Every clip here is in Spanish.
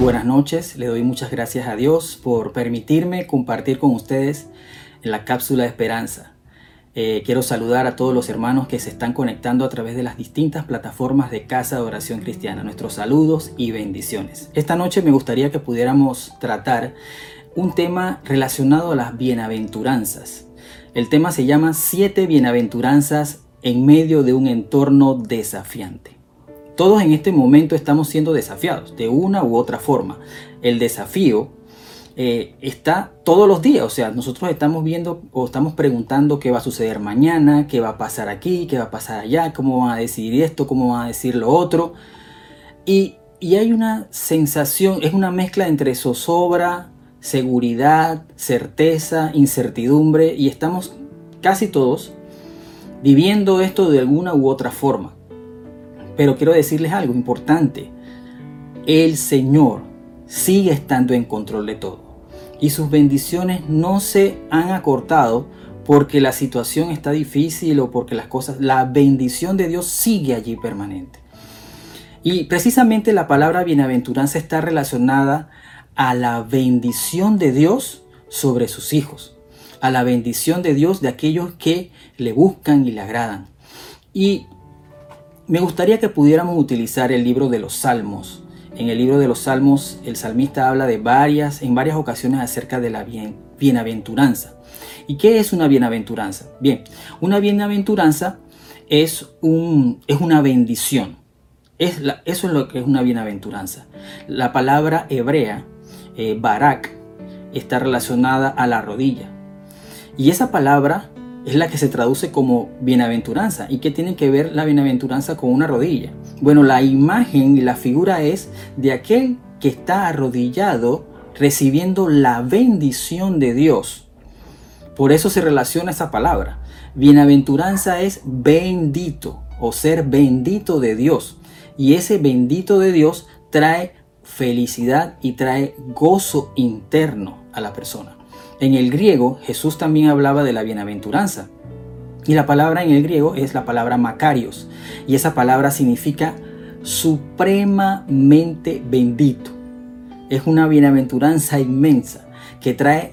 Buenas noches, le doy muchas gracias a Dios por permitirme compartir con ustedes la cápsula de esperanza. Eh, quiero saludar a todos los hermanos que se están conectando a través de las distintas plataformas de Casa de Oración Cristiana. Nuestros saludos y bendiciones. Esta noche me gustaría que pudiéramos tratar un tema relacionado a las bienaventuranzas. El tema se llama Siete bienaventuranzas en medio de un entorno desafiante. Todos en este momento estamos siendo desafiados de una u otra forma. El desafío eh, está todos los días, o sea, nosotros estamos viendo o estamos preguntando qué va a suceder mañana, qué va a pasar aquí, qué va a pasar allá, cómo van a decidir esto, cómo van a decir lo otro. Y, y hay una sensación, es una mezcla entre zozobra, seguridad, certeza, incertidumbre y estamos casi todos viviendo esto de alguna u otra forma. Pero quiero decirles algo importante. El Señor sigue estando en control de todo. Y sus bendiciones no se han acortado porque la situación está difícil o porque las cosas, la bendición de Dios sigue allí permanente. Y precisamente la palabra bienaventuranza está relacionada a la bendición de Dios sobre sus hijos, a la bendición de Dios de aquellos que le buscan y le agradan. Y me gustaría que pudiéramos utilizar el libro de los Salmos. En el libro de los Salmos, el salmista habla de varias, en varias ocasiones acerca de la bienaventuranza. ¿Y qué es una bienaventuranza? Bien, una bienaventuranza es, un, es una bendición. Es eso es lo que es una bienaventuranza. La palabra hebrea, eh, barak, está relacionada a la rodilla. Y esa palabra es la que se traduce como bienaventuranza. ¿Y qué tiene que ver la bienaventuranza con una rodilla? Bueno, la imagen y la figura es de aquel que está arrodillado recibiendo la bendición de Dios. Por eso se relaciona esa palabra. Bienaventuranza es bendito o ser bendito de Dios. Y ese bendito de Dios trae felicidad y trae gozo interno a la persona. En el griego, Jesús también hablaba de la bienaventuranza. Y la palabra en el griego es la palabra Macarios. Y esa palabra significa supremamente bendito. Es una bienaventuranza inmensa que trae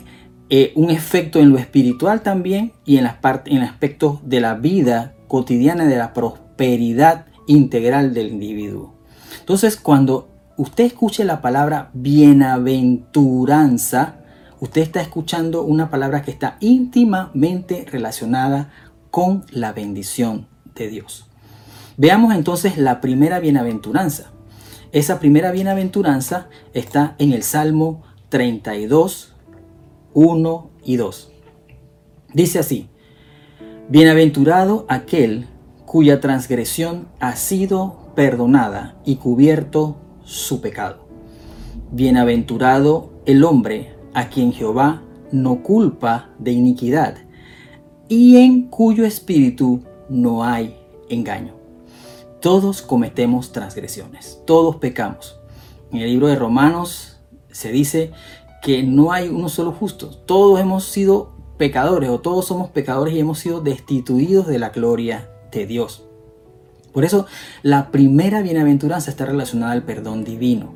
eh, un efecto en lo espiritual también y en, las en el aspecto de la vida cotidiana, de la prosperidad integral del individuo. Entonces, cuando usted escuche la palabra bienaventuranza, usted está escuchando una palabra que está íntimamente relacionada con la bendición de Dios. Veamos entonces la primera bienaventuranza. Esa primera bienaventuranza está en el Salmo 32, 1 y 2. Dice así, Bienaventurado aquel cuya transgresión ha sido perdonada y cubierto su pecado. Bienaventurado el hombre a quien Jehová no culpa de iniquidad y en cuyo espíritu no hay engaño. Todos cometemos transgresiones, todos pecamos. En el libro de Romanos se dice que no hay uno solo justo, todos hemos sido pecadores o todos somos pecadores y hemos sido destituidos de la gloria de Dios. Por eso la primera bienaventuranza está relacionada al perdón divino.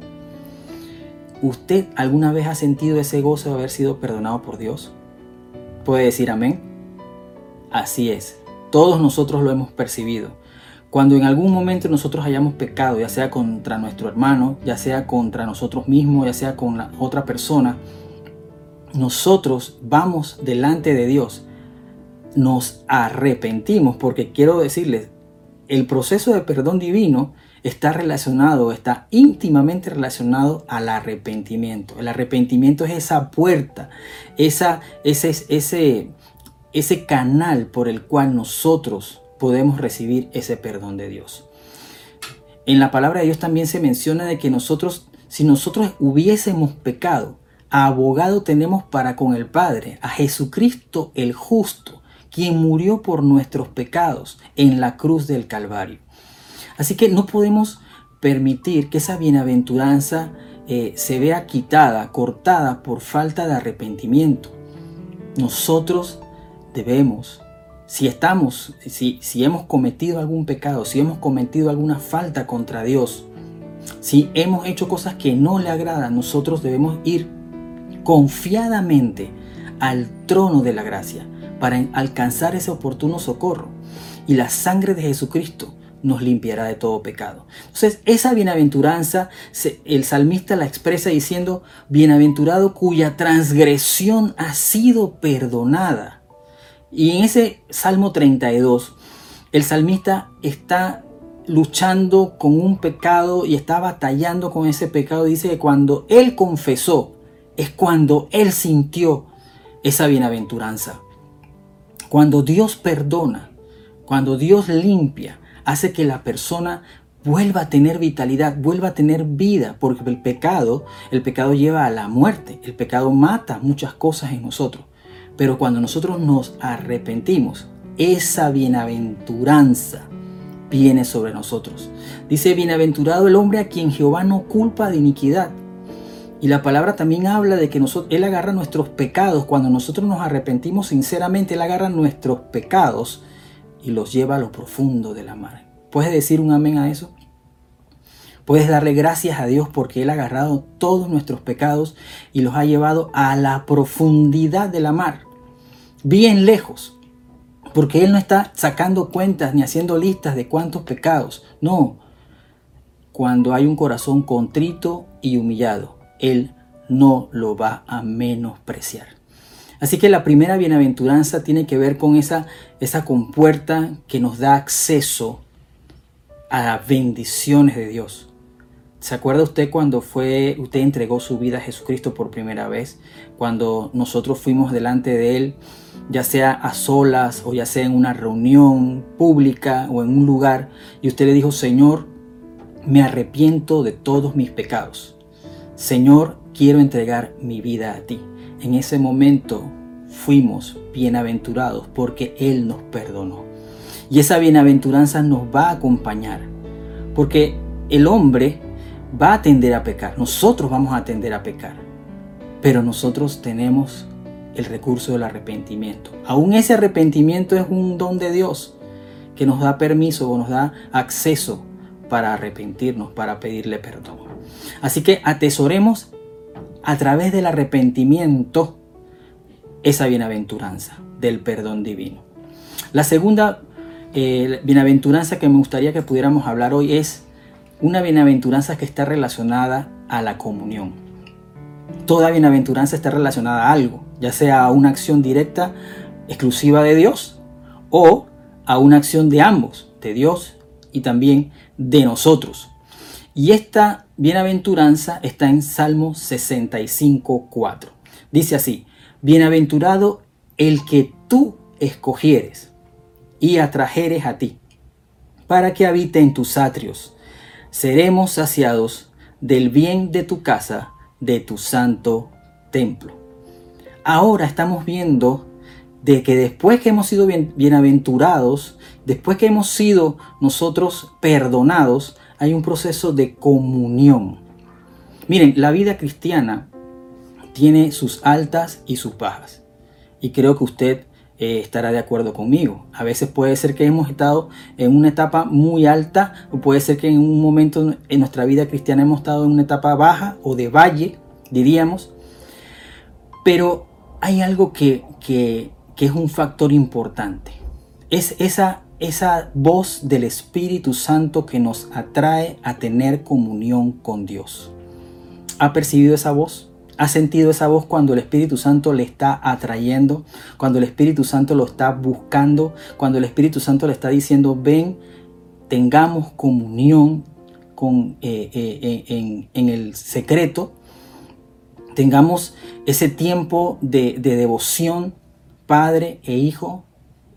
¿Usted alguna vez ha sentido ese gozo de haber sido perdonado por Dios? ¿Puede decir amén? Así es, todos nosotros lo hemos percibido. Cuando en algún momento nosotros hayamos pecado, ya sea contra nuestro hermano, ya sea contra nosotros mismos, ya sea con la otra persona, nosotros vamos delante de Dios, nos arrepentimos, porque quiero decirles, el proceso de perdón divino está relacionado, está íntimamente relacionado al arrepentimiento. El arrepentimiento es esa puerta, esa, ese, ese, ese canal por el cual nosotros podemos recibir ese perdón de Dios. En la palabra de Dios también se menciona de que nosotros, si nosotros hubiésemos pecado, abogado tenemos para con el Padre, a Jesucristo el justo, quien murió por nuestros pecados en la cruz del Calvario. Así que no podemos permitir que esa bienaventuranza eh, se vea quitada, cortada por falta de arrepentimiento. Nosotros debemos, si estamos, si, si hemos cometido algún pecado, si hemos cometido alguna falta contra Dios, si hemos hecho cosas que no le agradan, nosotros debemos ir confiadamente al trono de la gracia para alcanzar ese oportuno socorro. Y la sangre de Jesucristo nos limpiará de todo pecado. Entonces, esa bienaventuranza, el salmista la expresa diciendo, bienaventurado cuya transgresión ha sido perdonada. Y en ese Salmo 32, el salmista está luchando con un pecado y está batallando con ese pecado. Dice que cuando él confesó, es cuando él sintió esa bienaventuranza. Cuando Dios perdona, cuando Dios limpia, hace que la persona vuelva a tener vitalidad, vuelva a tener vida, porque el pecado, el pecado lleva a la muerte, el pecado mata muchas cosas en nosotros. Pero cuando nosotros nos arrepentimos, esa bienaventuranza viene sobre nosotros. Dice, bienaventurado el hombre a quien Jehová no culpa de iniquidad. Y la palabra también habla de que nosotros, Él agarra nuestros pecados. Cuando nosotros nos arrepentimos sinceramente, Él agarra nuestros pecados y los lleva a lo profundo de la mar. ¿Puedes decir un amén a eso? Puedes darle gracias a Dios porque Él ha agarrado todos nuestros pecados y los ha llevado a la profundidad de la mar, bien lejos, porque Él no está sacando cuentas ni haciendo listas de cuántos pecados, no. Cuando hay un corazón contrito y humillado, Él no lo va a menospreciar. Así que la primera bienaventuranza tiene que ver con esa, esa compuerta que nos da acceso a bendiciones de Dios. ¿Se acuerda usted cuando fue, usted entregó su vida a Jesucristo por primera vez? Cuando nosotros fuimos delante de Él, ya sea a solas o ya sea en una reunión pública o en un lugar, y usted le dijo, Señor, me arrepiento de todos mis pecados. Señor, quiero entregar mi vida a ti. En ese momento fuimos bienaventurados porque Él nos perdonó. Y esa bienaventuranza nos va a acompañar. Porque el hombre va a tender a pecar. Nosotros vamos a tender a pecar. Pero nosotros tenemos el recurso del arrepentimiento. Aún ese arrepentimiento es un don de Dios que nos da permiso o nos da acceso para arrepentirnos, para pedirle perdón. Así que atesoremos a través del arrepentimiento esa bienaventuranza del perdón divino. La segunda eh, bienaventuranza que me gustaría que pudiéramos hablar hoy es una bienaventuranza que está relacionada a la comunión. Toda bienaventuranza está relacionada a algo, ya sea a una acción directa, exclusiva de Dios, o a una acción de ambos, de Dios y también de nosotros. Y esta bienaventuranza está en Salmo 65.4. Dice así, bienaventurado el que tú escogieres y atrajeres a ti, para que habite en tus atrios seremos saciados del bien de tu casa, de tu santo templo. Ahora estamos viendo de que después que hemos sido bienaventurados, después que hemos sido nosotros perdonados, hay un proceso de comunión. Miren, la vida cristiana tiene sus altas y sus bajas. Y creo que usted eh, estará de acuerdo conmigo. A veces puede ser que hemos estado en una etapa muy alta o puede ser que en un momento en nuestra vida cristiana hemos estado en una etapa baja o de valle, diríamos. Pero hay algo que, que, que es un factor importante. Es esa, esa voz del Espíritu Santo que nos atrae a tener comunión con Dios. ¿Ha percibido esa voz? ¿Ha sentido esa voz cuando el Espíritu Santo le está atrayendo? Cuando el Espíritu Santo lo está buscando? Cuando el Espíritu Santo le está diciendo, ven, tengamos comunión con, eh, eh, eh, en, el secreto, tengamos ese tiempo de, devoción, Padre e Hijo,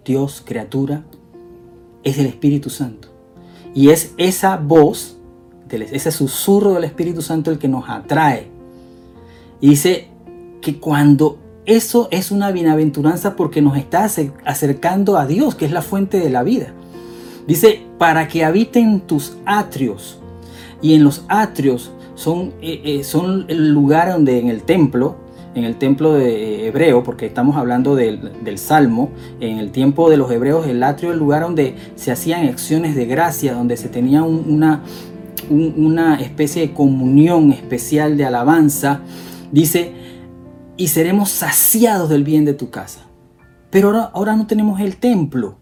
Dios, criatura, es el Espíritu Santo. Y es esa voz, ese susurro del Espíritu Santo el que nos atrae y dice que cuando eso es una bienaventuranza porque nos está acercando a Dios, que es la fuente de la vida. Dice, para que habiten tus atrios. Y en los atrios son, eh, eh, son el lugar donde en el templo, en el templo de hebreo, porque estamos hablando del, Salmo, en el tiempo de los hebreos, el atrio es el lugar donde se hacían acciones de gracia, donde se tenía una, una especie de comunión especial de alabanza, dice, y seremos saciados del bien de tu casa. Pero ahora, ahora no tenemos el templo.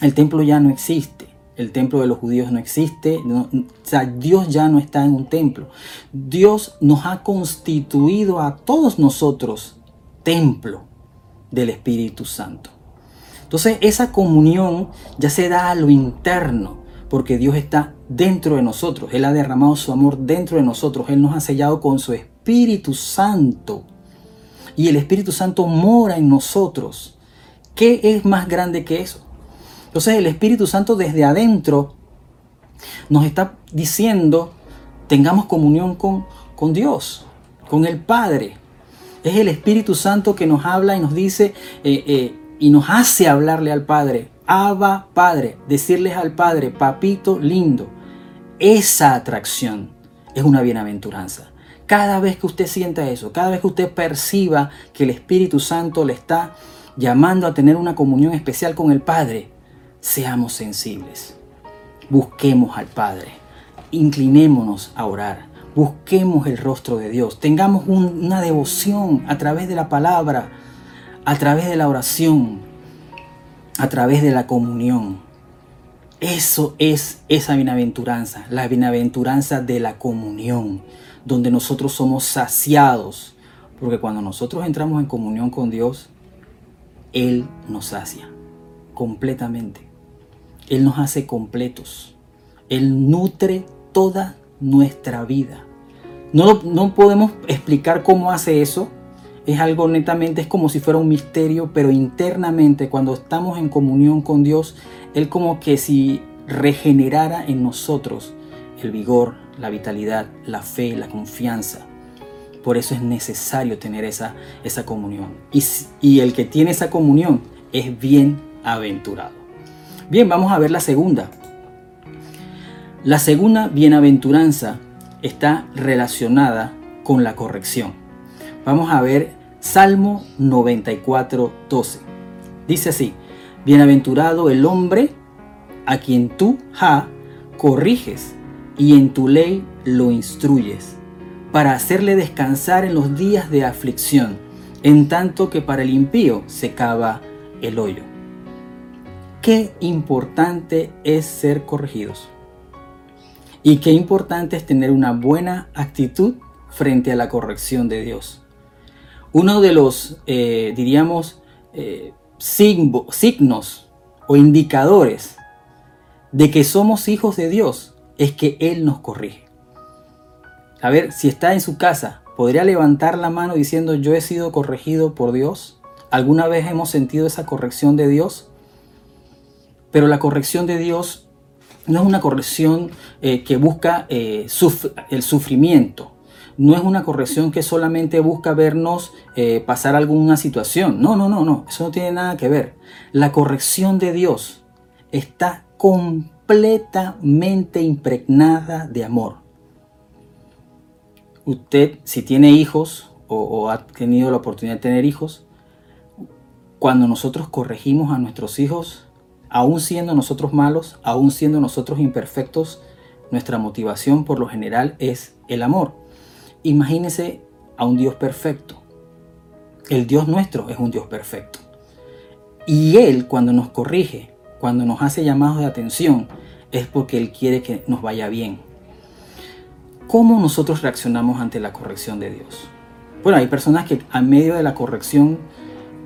El templo ya no existe. El templo de los judíos no existe. o sea, Dios ya no está en un templo. Dios nos ha constituido a todos nosotros templo del Espíritu Santo. Entonces esa comunión ya se da a lo interno, porque Dios está dentro de nosotros. Él ha derramado su amor dentro de nosotros. Él nos ha sellado con su Espíritu Santo. Y el Espíritu Santo mora en nosotros. ¿Qué es más grande que eso? Entonces el Espíritu Santo desde adentro nos está diciendo, tengamos comunión con, con Dios, con el Padre. Es el Espíritu Santo que nos habla y nos dice eh, eh, y nos hace hablarle al Padre. Abba Padre, decirles al Padre, papito lindo. Esa atracción es una bienaventuranza. Cada vez que usted sienta eso, cada vez que usted perciba que el Espíritu Santo le está llamando a tener una comunión especial con el Padre, seamos sensibles. Busquemos al Padre. Inclinémonos a orar. Busquemos el rostro de Dios. Tengamos una devoción a través de la palabra, a través de la oración, a través de la comunión. Eso es esa bienaventuranza, la bienaventuranza de la comunión, donde nosotros somos saciados, porque cuando nosotros entramos en comunión con Dios, Él nos sacia completamente. Él nos hace completos. Él nutre toda nuestra vida. No, no podemos explicar cómo hace eso, es algo netamente, es como si fuera un misterio, pero internamente cuando estamos en comunión con Dios, Él como que si regenerara en nosotros el vigor, la vitalidad, la fe, la confianza. Por eso es necesario tener esa, esa comunión. Y, y el que tiene esa comunión es bien aventurado. Bien, vamos a ver la segunda. La segunda bienaventuranza está relacionada con la corrección. Vamos a ver Salmo 94, 12. Dice así, Bienaventurado el hombre a quien tú, Ja, corriges y en tu ley lo instruyes, para hacerle descansar en los días de aflicción, en tanto que para el impío se cava el hoyo. Qué importante es ser corregidos. Y qué importante es tener una buena actitud frente a la corrección de Dios. Uno de los, eh, diríamos, eh, signos o indicadores de que somos hijos de Dios es que Él nos corrige. A ver, si está en su casa, ¿podría levantar la mano diciendo yo he sido corregido por Dios? ¿Alguna vez hemos sentido esa corrección de Dios? Pero la corrección de Dios no es una corrección eh, que busca el sufrimiento, no es una corrección que solamente busca vernos eh, pasar alguna situación. No, no, no, no. Eso no tiene nada que ver. La corrección de Dios está completamente impregnada de amor. Usted, si tiene hijos o ha tenido la oportunidad de tener hijos, cuando nosotros corregimos a nuestros hijos, aún siendo nosotros malos, aún siendo nosotros imperfectos, nuestra motivación por lo general es el amor. Imagínese a un Dios perfecto. El Dios nuestro es un Dios perfecto. Y Él cuando nos corrige, cuando nos hace llamados de atención, es porque Él quiere que nos vaya bien. ¿Cómo nosotros reaccionamos ante la corrección de Dios? Bueno, hay personas que a medio de la corrección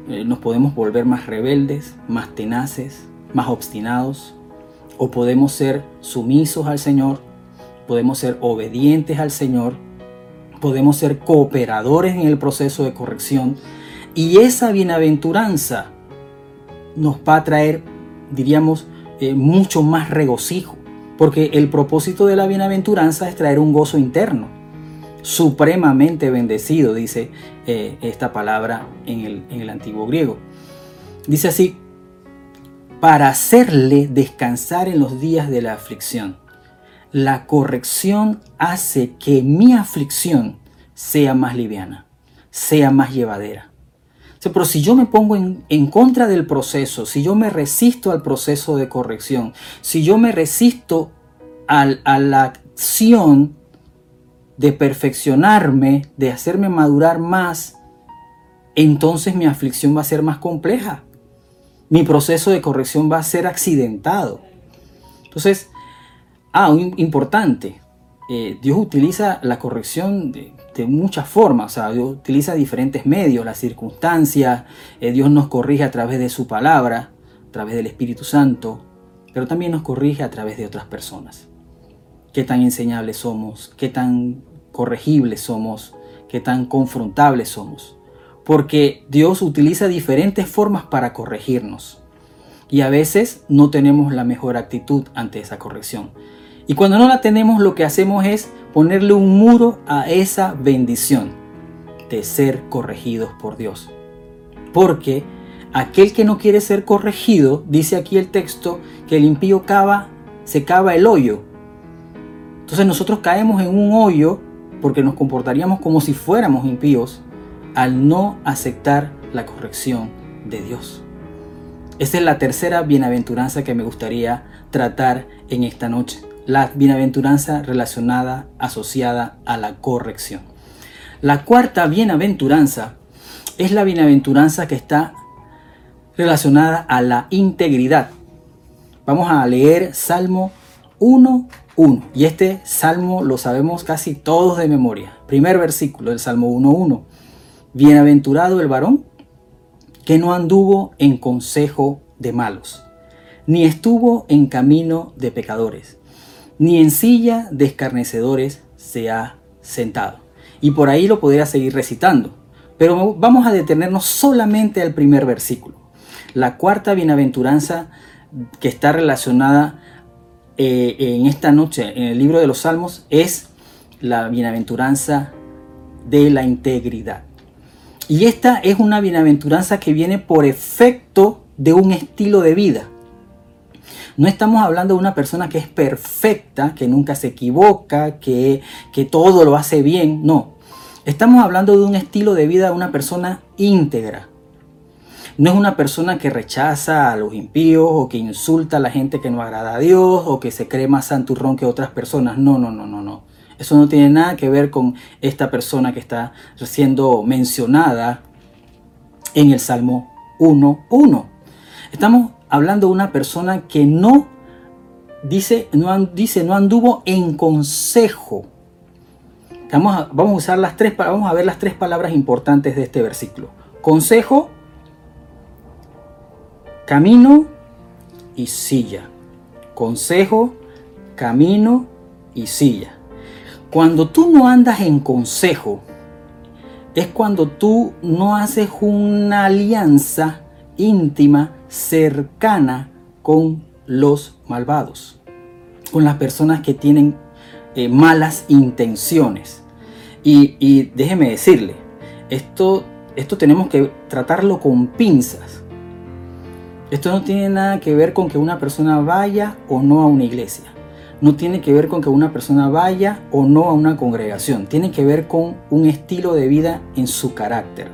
eh, nos podemos volver más rebeldes, más tenaces, más obstinados, o podemos ser sumisos al Señor, podemos ser obedientes al Señor podemos ser cooperadores en el proceso de corrección y esa bienaventuranza nos va a traer, diríamos, eh, mucho más regocijo, porque el propósito de la bienaventuranza es traer un gozo interno, supremamente bendecido, dice eh, esta palabra en el, en el antiguo griego. Dice así, para hacerle descansar en los días de la aflicción la corrección hace que mi aflicción sea más liviana, sea más llevadera. pero si yo me pongo en, en, contra del proceso, si yo me resisto al proceso de corrección, si yo me resisto a la acción de perfeccionarme, de hacerme madurar más, entonces mi aflicción va a ser más compleja. Mi proceso de corrección va a ser accidentado. Entonces, ah, importante, eh, Dios utiliza la corrección de, muchas formas, o sea, Dios utiliza diferentes medios, las circunstancias, eh, Dios nos corrige a través de su palabra, a través del Espíritu Santo, pero también nos corrige a través de otras personas. Qué tan enseñables somos, qué tan corregibles somos, qué tan confrontables somos. Porque Dios utiliza diferentes formas para corregirnos. Y a veces no tenemos la mejor actitud ante esa corrección. Y cuando no la tenemos, lo que hacemos es ponerle un muro a esa bendición de ser corregidos por Dios. Porque aquel que no quiere ser corregido, dice aquí el texto, que el impío cava, se cava el hoyo. Entonces nosotros caemos en un hoyo porque nos comportaríamos como si fuéramos impíos al no aceptar la corrección de Dios. Esta es la tercera bienaventuranza que me gustaría tratar en esta noche. La bienaventuranza relacionada, asociada a la corrección. La cuarta bienaventuranza es la bienaventuranza que está relacionada a la integridad. Vamos a leer Salmo 1, y este salmo lo sabemos casi todos de memoria. Primer versículo del Salmo 1.1. Bienaventurado el varón que no anduvo en consejo de malos, ni estuvo en camino de pecadores, ni en silla de escarnecedores se ha sentado. Y por ahí lo podría seguir recitando, pero vamos a detenernos solamente al primer versículo. La cuarta bienaventuranza que está relacionada eh, en esta noche en el libro de los Salmos es la bienaventuranza de la integridad. Y esta es una bienaventuranza que viene por efecto de un estilo de vida. No estamos hablando de una persona que es perfecta, que nunca se equivoca, que, que todo lo hace bien. No. Estamos hablando de un estilo de vida de una persona íntegra, no es una persona que rechaza a los impíos o que insulta a la gente que no agrada a Dios o que se cree más santurrón que otras personas. No, no, no, no, no. Eso no tiene nada que ver con esta persona que está siendo mencionada en el Salmo 1.1. Estamos hablando de una persona que no dice no, dice, no anduvo en consejo. Vamos a, vamos a usar las tres, vamos a ver las tres palabras importantes de este versículo. Consejo, Camino y silla. Consejo, camino y silla. Cuando tú no andas en consejo, es cuando tú no haces una alianza íntima, cercana con los malvados, con las personas que tienen eh, malas intenciones. Y, y, déjeme decirle, esto, esto tenemos que tratarlo con pinzas esto no tiene nada que ver con que una persona vaya o no a una iglesia. No tiene que ver con que una persona vaya o no a una congregación. Tiene que ver con un estilo de vida en su carácter.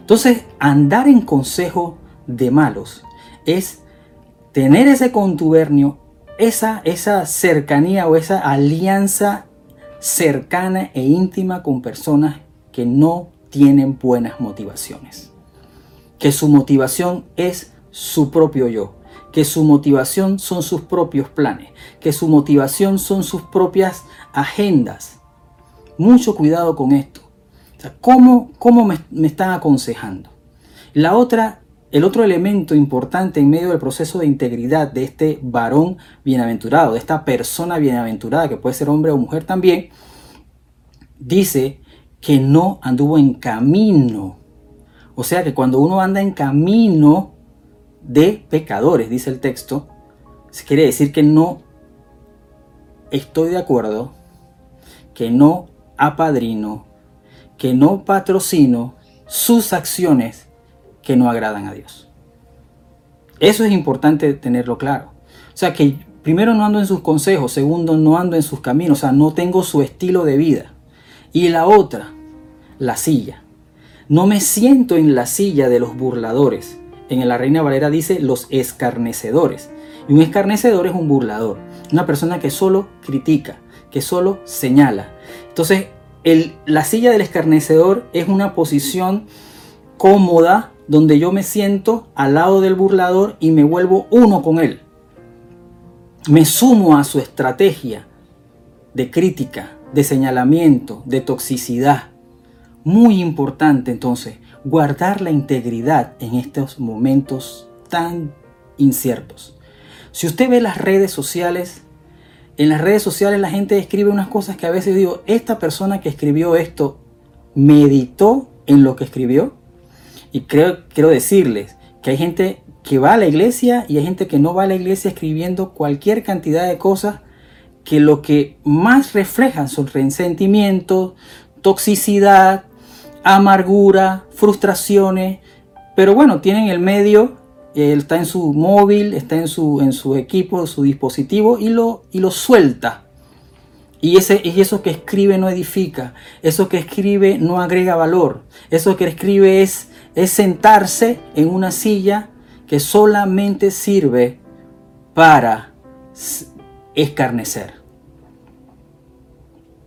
Entonces, andar en consejo de malos es tener ese contubernio, esa, esa cercanía o esa alianza cercana e íntima con personas que no tienen buenas motivaciones. Que su motivación es su propio yo, que su motivación son sus propios planes, que su motivación son sus propias agendas. Mucho cuidado con esto. ¿Cómo, cómo me, me están aconsejando? La otra, el otro elemento importante en medio del proceso de integridad de este varón bienaventurado, de esta persona bienaventurada, que puede ser hombre o mujer también, dice que no anduvo en camino. O sea que cuando uno anda en camino, de pecadores, dice el texto, quiere decir que no estoy de acuerdo, que no apadrino, que no patrocino sus acciones que no agradan a Dios. Eso es importante tenerlo claro. O sea que primero no ando en sus consejos, segundo no ando en sus caminos, o sea, no tengo su estilo de vida. Y la otra, la silla. No me siento en la silla de los burladores, en la Reina Valera dice los escarnecedores. Y un escarnecedor es un burlador. una persona que solo critica, que solo señala. Entonces, la silla del escarnecedor es una posición cómoda donde yo me siento al lado del burlador y me vuelvo uno con él. Me sumo a su estrategia de crítica, de señalamiento, de toxicidad. Muy importante entonces guardar la integridad en estos momentos tan inciertos. Si usted ve las redes sociales, en las redes sociales la gente escribe unas cosas que a veces digo, esta persona que escribió esto meditó en lo que escribió. Y creo, quiero decirles que hay gente que va a la iglesia y hay gente que no va a la iglesia escribiendo cualquier cantidad de cosas que lo que más reflejan son resentimientos, toxicidad, amargura, frustraciones, pero bueno, tienen el medio, él está en su móvil, está en su, en su equipo, su dispositivo y lo, y lo suelta. Y, ese, y eso que escribe no edifica, eso que escribe no agrega valor, eso que escribe es, es sentarse en una silla que solamente sirve para escarnecer,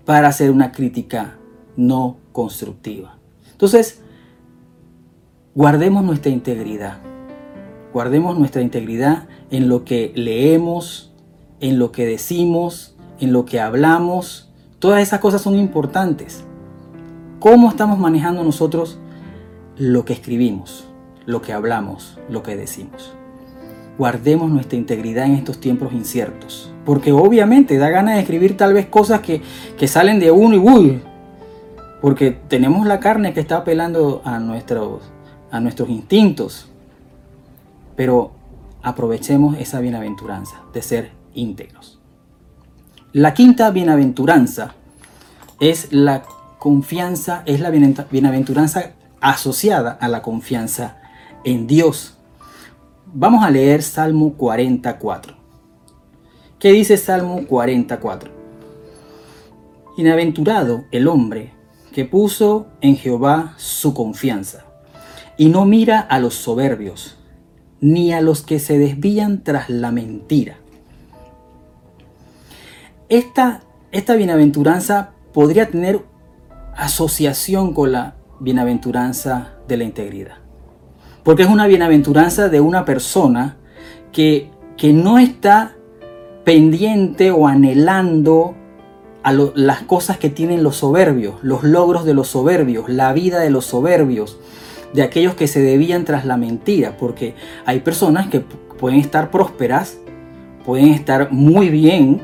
para hacer una crítica no constructiva. Entonces, guardemos nuestra integridad. Guardemos nuestra integridad en lo que leemos, en lo que decimos, en lo que hablamos. Todas esas cosas son importantes. ¿Cómo estamos manejando nosotros lo que escribimos, lo que hablamos, lo que decimos? Guardemos nuestra integridad en estos tiempos inciertos. Porque obviamente da ganas de escribir tal vez cosas que, que salen de uno y uy, porque tenemos la carne que está apelando a nuestros, a nuestros instintos. Pero aprovechemos esa bienaventuranza de ser íntegros. La quinta bienaventuranza es la confianza, es la bienaventuranza asociada a la confianza en Dios. Vamos a leer Salmo 44. ¿Qué dice Salmo 44? Bienaventurado el hombre que puso en Jehová su confianza, y no mira a los soberbios, ni a los que se desvían tras la mentira. Esta, esta bienaventuranza podría tener asociación con la bienaventuranza de la integridad. Porque es una bienaventuranza de una persona que, que no está pendiente o anhelando las cosas que tienen los soberbios, los logros de los soberbios, la vida de los soberbios, de aquellos que se debían tras la mentira, porque hay personas que pueden estar prósperas, pueden estar muy bien,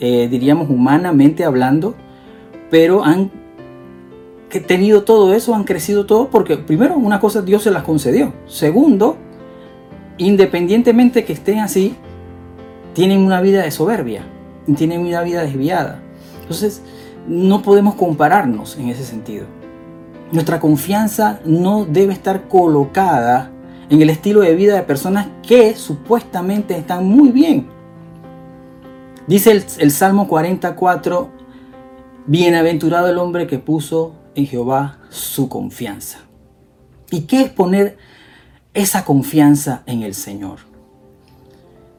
eh, diríamos humanamente hablando, pero han tenido todo eso, han crecido todo, porque primero una cosa Dios se las concedió, segundo, independientemente que estén así, tienen una vida de soberbia, tienen una vida desviada. Entonces, no podemos compararnos en ese sentido. Nuestra confianza no debe estar colocada en el estilo de vida de personas que supuestamente están muy bien. Dice el, Salmo 44, bienaventurado el hombre que puso en Jehová su confianza. ¿Y qué es poner esa confianza en el Señor?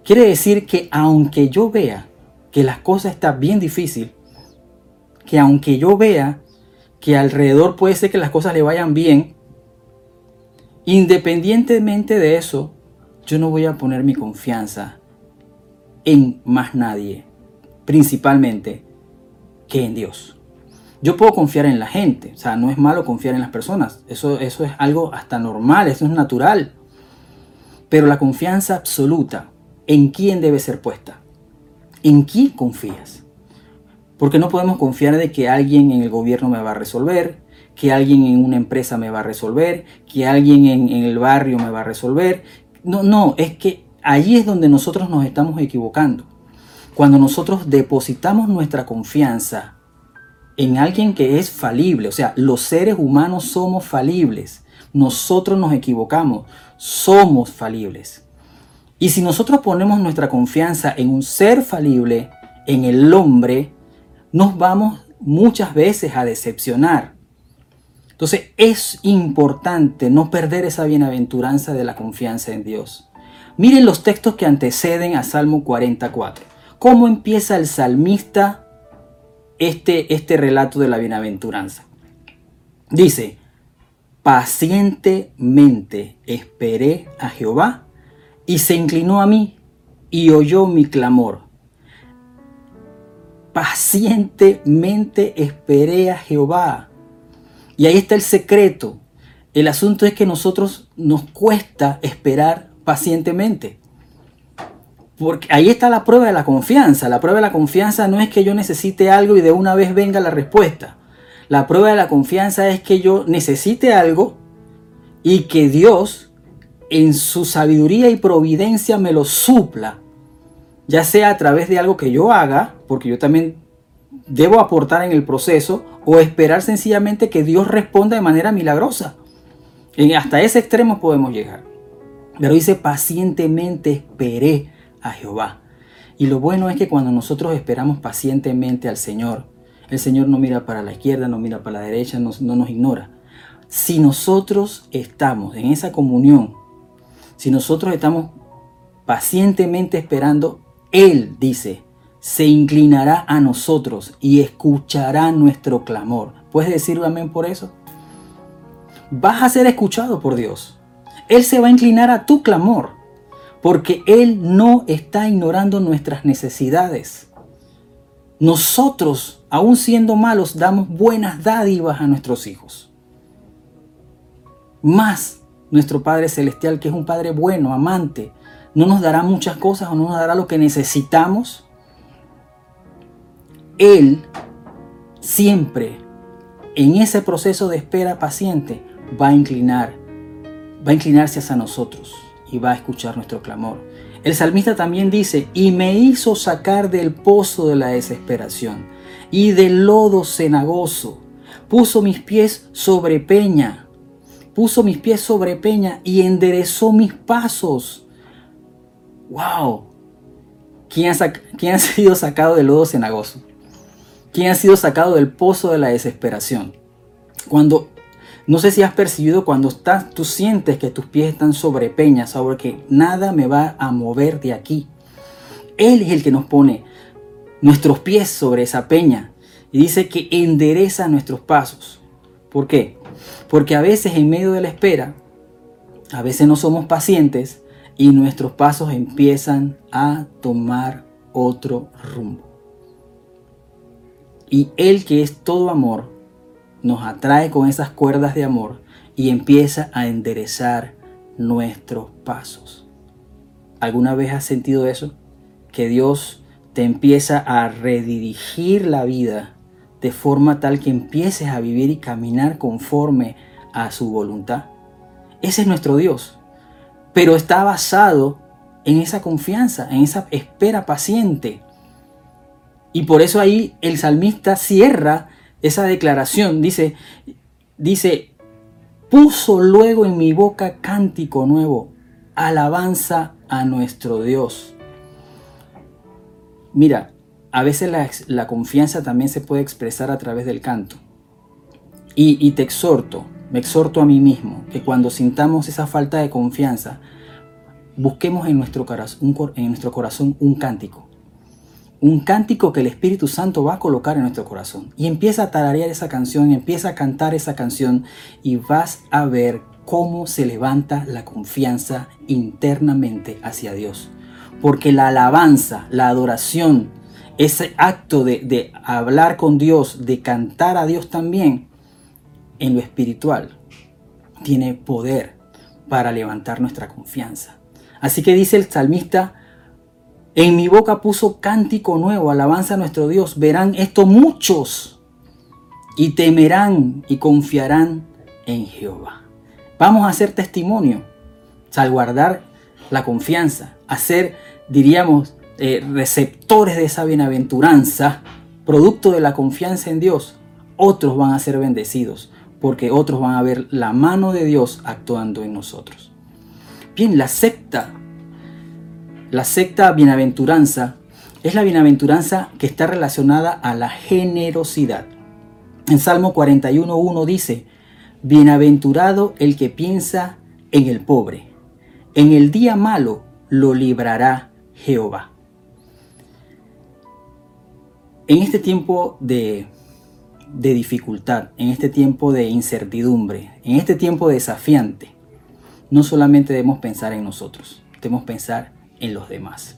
Quiere decir que aunque yo vea que las cosas están bien difíciles, que aunque yo vea que alrededor puede ser que las cosas le vayan bien, independientemente de eso, yo no voy a poner mi confianza en más nadie, principalmente que en Dios. Yo puedo confiar en la gente, o sea, no es malo confiar en las personas, eso, eso es algo hasta normal, eso es natural. Pero la confianza absoluta, ¿en quién debe ser puesta? ¿En quién confías? Porque no podemos confiar de que alguien en el gobierno me va a resolver, que alguien en una empresa me va a resolver, que alguien en, el barrio me va a resolver. No, no, es que allí es donde nosotros nos estamos equivocando. Cuando nosotros depositamos nuestra confianza en alguien que es falible, o sea, los seres humanos somos falibles, nosotros nos equivocamos, somos falibles. Y si nosotros ponemos nuestra confianza en un ser falible, en el hombre, nos vamos muchas veces a decepcionar. Entonces es importante no perder esa bienaventuranza de la confianza en Dios. Miren los textos que anteceden a Salmo 44. ¿Cómo empieza el salmista este, este relato de la bienaventuranza? Dice, pacientemente esperé a Jehová y se inclinó a mí y oyó mi clamor. Pacientemente esperé a Jehová. Y ahí está el secreto. El asunto es que nosotros nos cuesta esperar pacientemente. Porque ahí está la prueba de la confianza. La prueba de la confianza no es que yo necesite algo y de una vez venga la respuesta. La prueba de la confianza es que yo necesite algo y que Dios en su sabiduría y providencia me lo supla. Ya sea a través de algo que yo haga, porque yo también debo aportar en el proceso, o esperar sencillamente que Dios responda de manera milagrosa. Hasta ese extremo podemos llegar. Pero dice, pacientemente esperé a Jehová. Y lo bueno es que cuando nosotros esperamos pacientemente al Señor, el Señor no mira para la izquierda, no mira para la derecha, no, no nos ignora. Si nosotros estamos en esa comunión, si nosotros estamos pacientemente esperando, Él dice, se inclinará a nosotros y escuchará nuestro clamor. ¿Puedes decir amén por eso? Vas a ser escuchado por Dios. Él se va a inclinar a tu clamor porque Él no está ignorando nuestras necesidades. Nosotros, aun siendo malos, damos buenas dádivas a nuestros hijos. Más nuestro Padre Celestial, que es un Padre bueno, amante, no nos dará muchas cosas o no nos dará lo que necesitamos. Él siempre, en ese proceso de espera paciente, va a inclinar, va a inclinarse hacia nosotros y va a escuchar nuestro clamor. El salmista también dice, y me hizo sacar del pozo de la desesperación y del lodo cenagoso. Puso mis pies sobre peña, puso mis pies sobre peña y enderezó mis pasos. ¡Wow! ¿Quién ha, ¿Quién ha sido sacado del lodo cenagoso? ¿Quién ha sido sacado del pozo de la desesperación? Cuando no sé si has percibido cuando estás, tú sientes que tus pies están sobre peñas, sobre que nada me va a mover de aquí. Él es el que nos pone nuestros pies sobre esa peña y dice que endereza nuestros pasos. ¿Por qué? Porque a veces en medio de la espera, a veces no somos pacientes y nuestros pasos empiezan a tomar otro rumbo. Y Él que es todo amor, nos atrae con esas cuerdas de amor y empieza a enderezar nuestros pasos. ¿Alguna vez has sentido eso? Que Dios te empieza a redirigir la vida de forma tal que empieces a vivir y caminar conforme a su voluntad. Ese es nuestro Dios, pero está basado en esa confianza, en esa espera paciente. Y por eso ahí el salmista cierra esa declaración. Dice, dice, puso luego en mi boca cántico nuevo, alabanza a nuestro Dios. Mira, a veces la, confianza también se puede expresar a través del canto. Y, y te exhorto, me exhorto a mí mismo, que cuando sintamos esa falta de confianza, busquemos en nuestro, corazón un cántico un cántico que el Espíritu Santo va a colocar en nuestro corazón. Y empieza a tararear esa canción, empieza a cantar esa canción y vas a ver cómo se levanta la confianza internamente hacia Dios. Porque la alabanza, la adoración, ese acto de hablar con Dios, de cantar a Dios también, en lo espiritual, tiene poder para levantar nuestra confianza. Así que dice el salmista, en mi boca puso cántico nuevo, alabanza a nuestro Dios. Verán esto muchos y temerán y confiarán en Jehová. Vamos a hacer testimonio, salvaguardar la confianza, hacer, diríamos, eh, receptores de esa bienaventuranza, producto de la confianza en Dios. Otros van a ser bendecidos porque otros van a ver la mano de Dios actuando en nosotros. Bien, la secta la secta bienaventuranza es la bienaventuranza que está relacionada a la generosidad. En Salmo 41.1 dice, Bienaventurado el que piensa en el pobre. En el día malo lo librará Jehová. En este tiempo de, de dificultad, en este tiempo de incertidumbre, en este tiempo desafiante, no solamente debemos pensar en nosotros, debemos pensar en los demás.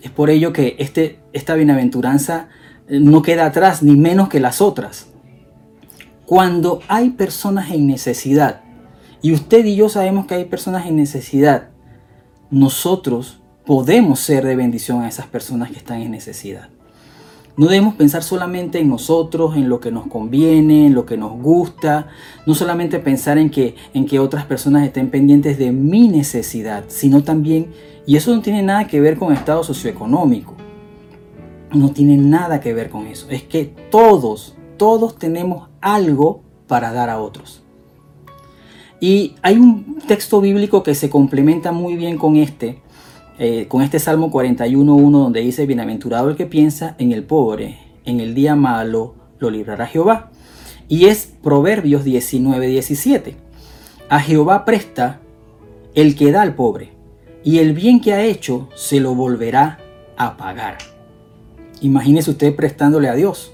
Es por ello que este, esta bienaventuranza eh, no queda atrás ni menos que las otras. Cuando hay personas en necesidad, y usted y yo sabemos que hay personas en necesidad, nosotros podemos ser de bendición a esas personas que están en necesidad. No debemos pensar solamente en nosotros, en lo que nos conviene, en lo que nos gusta, no solamente pensar en que, en que otras personas estén pendientes de mi necesidad, sino también, y eso no tiene nada que ver con estado socioeconómico, no tiene nada que ver con eso, es que todos, todos tenemos algo para dar a otros. Y hay un texto bíblico que se complementa muy bien con este, eh, con este Salmo 41.1 donde dice, bienaventurado el que piensa en el pobre, en el día malo lo librará Jehová. Y es Proverbios 19.17. A Jehová presta el que da al pobre, y el bien que ha hecho se lo volverá a pagar. Imagínese usted prestándole a Dios.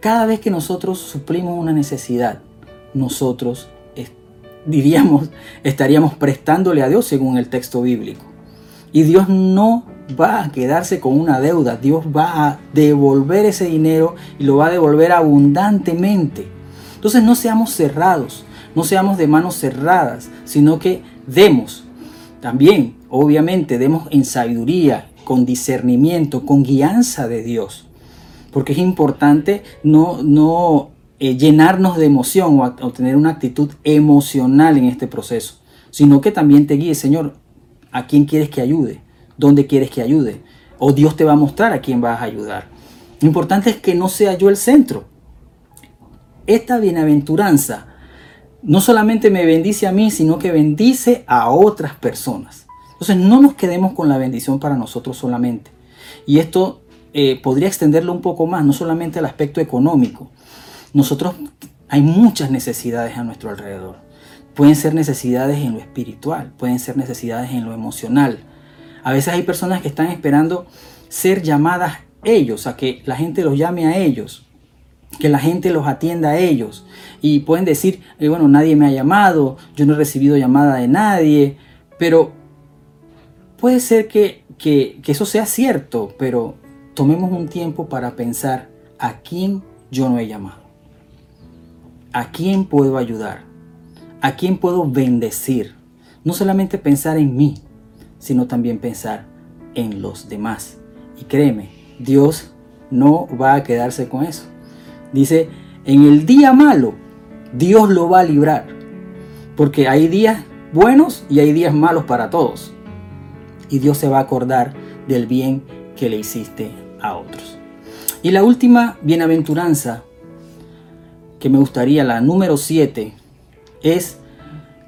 Cada vez que nosotros suplimos una necesidad, nosotros diríamos, estaríamos prestándole a Dios según el texto bíblico. Y Dios no va a quedarse con una deuda, Dios va a devolver ese dinero y lo va a devolver abundantemente. Entonces no seamos cerrados, no seamos de manos cerradas, sino que demos. También, obviamente, demos en sabiduría, con discernimiento, con guianza de Dios. Porque es importante no, no eh, llenarnos de emoción o, o tener una actitud emocional en este proceso, sino que también te guíe, Señor, ¿A quién quieres que ayude? ¿Dónde quieres que ayude? O Dios te va a mostrar a quién vas a ayudar. Lo importante es que no sea yo el centro. Esta bienaventuranza no solamente me bendice a mí, sino que bendice a otras personas. Entonces no nos quedemos con la bendición para nosotros solamente. Y esto eh, podría extenderlo un poco más, no solamente al aspecto económico. Nosotros hay muchas necesidades a nuestro alrededor. Pueden ser necesidades en lo espiritual, pueden ser necesidades en lo emocional. A veces hay personas que están esperando ser llamadas ellos, a que la gente los llame a ellos, que la gente los atienda a ellos. Y pueden decir, eh, bueno, nadie me ha llamado, yo no he recibido llamada de nadie, pero puede ser que, que, que eso sea cierto, pero tomemos un tiempo para pensar a quién yo no he llamado, a quién puedo ayudar, ¿A quién puedo bendecir? No solamente pensar en mí, sino también pensar en los demás. Y créeme, Dios no va a quedarse con eso. Dice, en el día malo, Dios lo va a librar. Porque hay días buenos y hay días malos para todos. Y Dios se va a acordar del bien que le hiciste a otros. Y la última bienaventuranza que me gustaría, la número 7, es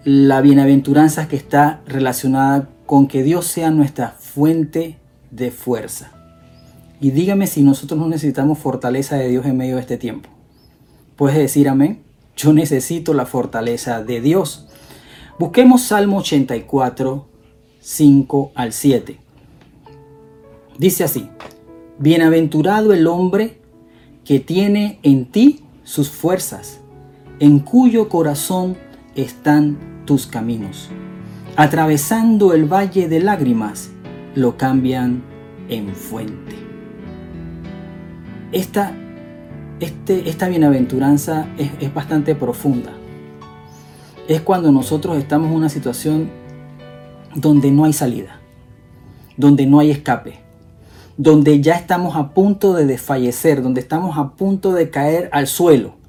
la bienaventuranza que está relacionada con que Dios sea nuestra fuente de fuerza. Y dígame si nosotros no necesitamos fortaleza de Dios en medio de este tiempo. Puedes decir amén. Yo necesito la fortaleza de Dios. Busquemos Salmo 84, 5 al 7. Dice así, Bienaventurado el hombre que tiene en ti sus fuerzas en cuyo corazón están tus caminos. Atravesando el valle de lágrimas, lo cambian en fuente. Esta, este, esta bienaventuranza es, es bastante profunda. Es cuando nosotros estamos en una situación donde no hay salida, donde no hay escape, donde ya estamos a punto de desfallecer, donde estamos a punto de caer al suelo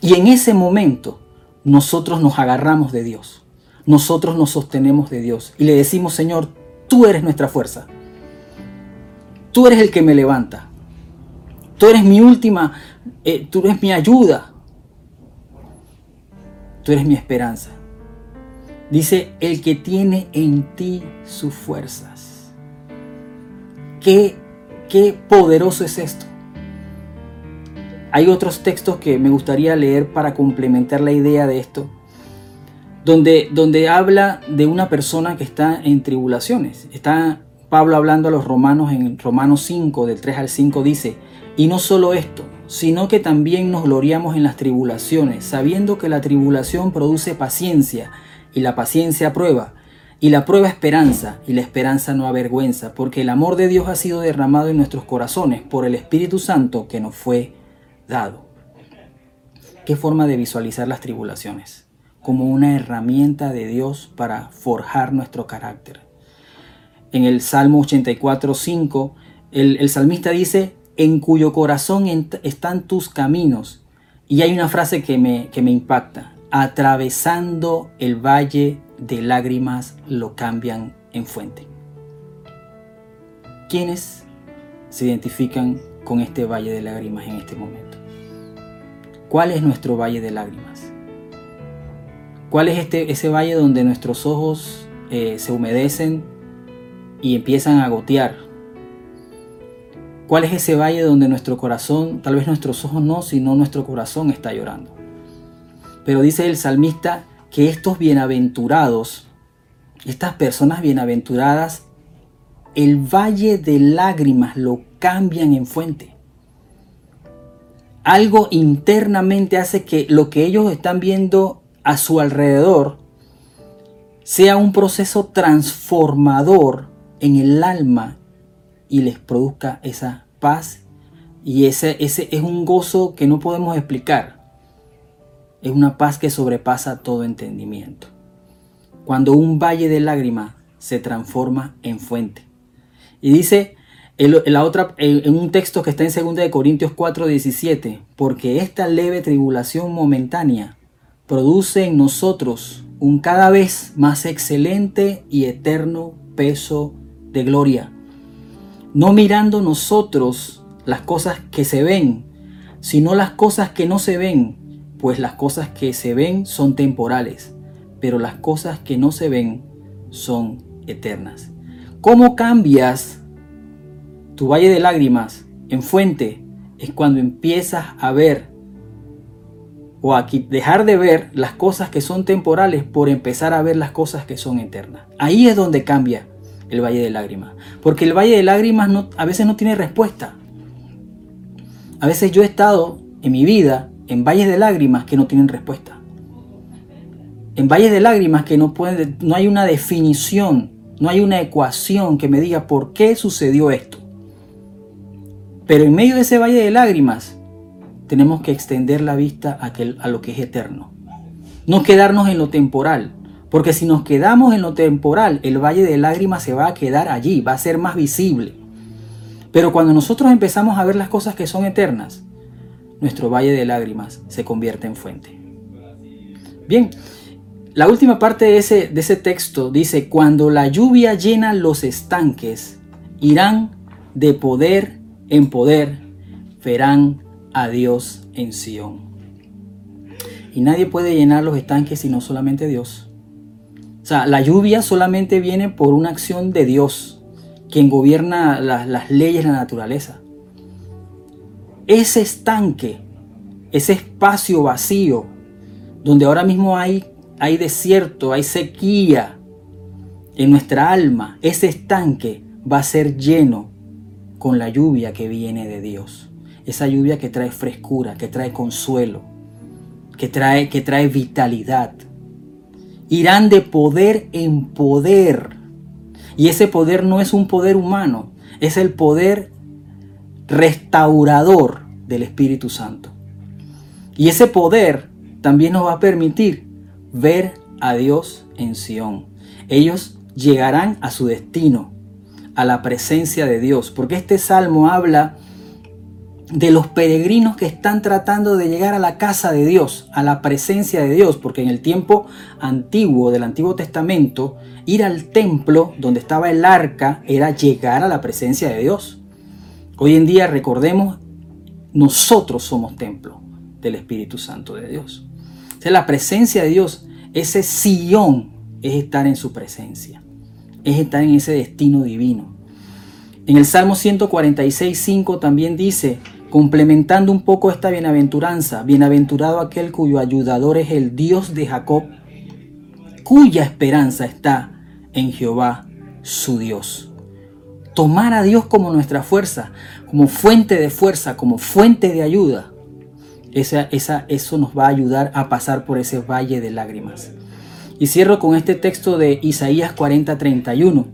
y en ese momento nosotros nos agarramos de Dios, nosotros nos sostenemos de Dios y le decimos, Señor, tú eres nuestra fuerza, tú eres el que me levanta, tú eres mi última, eh, tú eres mi ayuda, tú eres mi esperanza. Dice, el que tiene en ti sus fuerzas. Qué, qué poderoso es esto. Hay otros textos que me gustaría leer para complementar la idea de esto, donde, donde habla de una persona que está en tribulaciones. Está Pablo hablando a los romanos en Romanos 5, del 3 al 5, dice, Y no solo esto, sino que también nos gloriamos en las tribulaciones, sabiendo que la tribulación produce paciencia, y la paciencia prueba, y la prueba esperanza, y la esperanza no avergüenza, porque el amor de Dios ha sido derramado en nuestros corazones por el Espíritu Santo que nos fue dado. ¿Qué forma de visualizar las tribulaciones? Como una herramienta de Dios para forjar nuestro carácter. En el Salmo 84, 5, el, el salmista dice, en cuyo corazón están tus caminos. Y hay una frase que me, que me impacta. Atravesando el valle de lágrimas lo cambian en fuente. ¿Quiénes se identifican con este valle de lágrimas en este momento? ¿Cuál es nuestro valle de lágrimas? ¿Cuál es este, ese valle donde nuestros ojos eh, se humedecen y empiezan a gotear ¿Cuál es ese valle donde nuestro corazón, tal vez nuestros ojos no, sino nuestro corazón está llorando? Pero dice el salmista que estos bienaventurados, estas personas bienaventuradas, el valle de lágrimas lo cambian en fuente. Algo internamente hace que lo que ellos están viendo a su alrededor sea un proceso transformador en el alma y les produzca esa paz y ese, ese es un gozo que no podemos explicar. Es una paz que sobrepasa todo entendimiento. Cuando un valle de lágrimas se transforma en fuente. Y dice otra, en, un texto que está en 2 de Corintios 4, 17, porque esta leve tribulación momentánea produce en nosotros un cada vez más excelente y eterno peso de gloria no mirando nosotros las cosas que se ven, sino las cosas que no se ven, pues las cosas que se ven son temporales, pero las cosas que no se ven son eternas. ¿Cómo cambias tu valle de lágrimas en fuente? Es cuando empiezas a ver o a dejar de ver las cosas que son temporales por empezar a ver las cosas que son eternas. Ahí es donde cambia el valle de lágrimas. Porque el valle de lágrimas a veces no tiene respuesta. A veces yo he estado en mi vida en valles de lágrimas que no tienen respuesta. En valles de lágrimas que no, no hay una definición, no hay una ecuación que me diga por qué sucedió esto. Pero en medio de ese valle de lágrimas tenemos que extender la vista a, lo que es eterno. No quedarnos en lo temporal, porque si nos quedamos en lo temporal, el valle de lágrimas se va a quedar allí, va a ser más visible. Pero cuando nosotros empezamos a ver las cosas que son eternas, nuestro valle de lágrimas se convierte en fuente. Bien, la última parte de ese texto dice, cuando la lluvia llena los estanques, irán de poder en poder, verán a Dios en Sión. Y nadie puede llenar los estanques sino solamente Dios. O sea, la lluvia solamente viene por una acción de Dios, quien gobierna las leyes de la naturaleza. Ese estanque, ese espacio vacío, donde ahora mismo hay, hay desierto, hay sequía en nuestra alma, ese estanque va a ser lleno con la lluvia que viene de Dios. Esa lluvia que trae frescura, que trae consuelo, que trae, que trae vitalidad irán de poder en poder. Y ese poder no es un poder humano, es el poder restaurador del Espíritu Santo. Y ese poder también nos va a permitir ver a Dios en Sión. Ellos llegarán a su destino, a la presencia de Dios, porque este salmo habla de los peregrinos que están tratando de llegar a la casa de Dios, a la presencia de Dios, porque en el tiempo antiguo del Antiguo Testamento, ir al templo donde estaba el arca era llegar a la presencia de Dios. Hoy en día recordemos, nosotros somos templo del Espíritu Santo de Dios. O sea, la presencia de Dios, ese sillón, es estar en su presencia, es estar en ese destino divino. En el Salmo 146, 5 también dice, Complementando un poco esta bienaventuranza, bienaventurado aquel cuyo ayudador es el Dios de Jacob, cuya esperanza está en Jehová su Dios. tomar a Dios como nuestra fuerza, como fuente de fuerza, como fuente de ayuda, esa, esa, eso nos va a ayudar a pasar por ese valle de lágrimas. Y cierro con este texto de Isaías 40:31.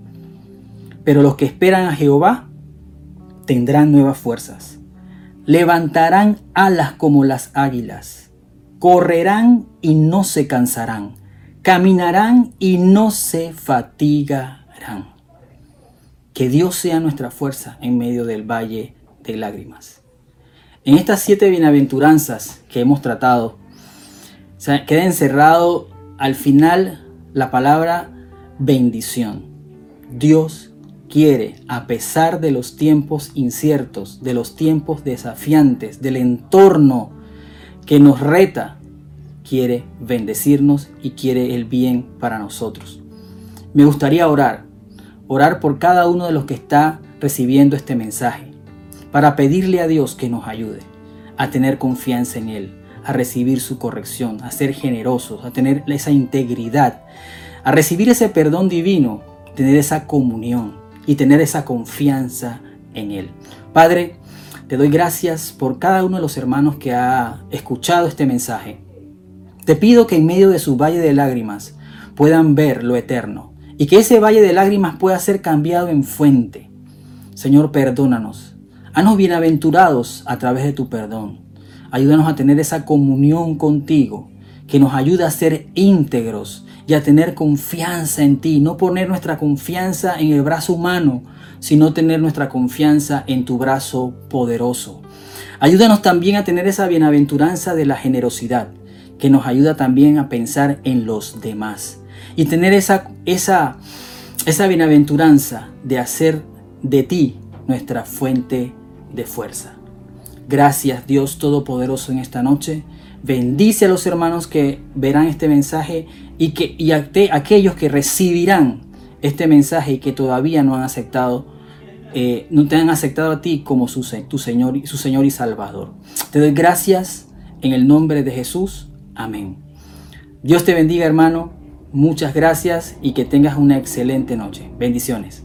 Pero los que esperan a Jehová tendrán nuevas fuerzas. Levantarán alas como las águilas. Correrán y no se cansarán. Caminarán y no se fatigarán. Que Dios sea nuestra fuerza en medio del valle de lágrimas. En estas siete bienaventuranzas que hemos tratado, queda encerrado al final la palabra bendición. Dios quiere, a pesar de los tiempos inciertos, de los tiempos desafiantes, del entorno que nos reta, quiere bendecirnos y quiere el bien para nosotros. Me gustaría orar, orar por cada uno de los que está recibiendo este mensaje, para pedirle a Dios que nos ayude a tener confianza en Él, a recibir su corrección, a ser generosos, a tener esa integridad, a recibir ese perdón divino, tener esa comunión y tener esa confianza en Él. Padre, te doy gracias por cada uno de los hermanos que ha escuchado este mensaje. Te pido que en medio de su valle de lágrimas puedan ver lo eterno y que ese valle de lágrimas pueda ser cambiado en fuente. Señor, perdónanos. Haznos bienaventurados a través de tu perdón. Ayúdanos a tener esa comunión contigo que nos ayuda a ser íntegros y a tener confianza en ti, no poner nuestra confianza en el brazo humano, sino tener nuestra confianza en tu brazo poderoso. Ayúdanos también a tener esa bienaventuranza de la generosidad, que nos ayuda también a pensar en los demás y tener esa, esa, esa bienaventuranza de hacer de ti nuestra fuente de fuerza. Gracias Dios Todopoderoso en esta noche. Bendice a los hermanos que verán este mensaje y, que, y a aquellos que recibirán este mensaje y que todavía no han aceptado, eh, no te han aceptado a ti como su, tu Señor, su Señor y Salvador. Te doy gracias en el nombre de Jesús. Amén. Dios te bendiga hermano. Muchas gracias y que tengas una excelente noche. Bendiciones.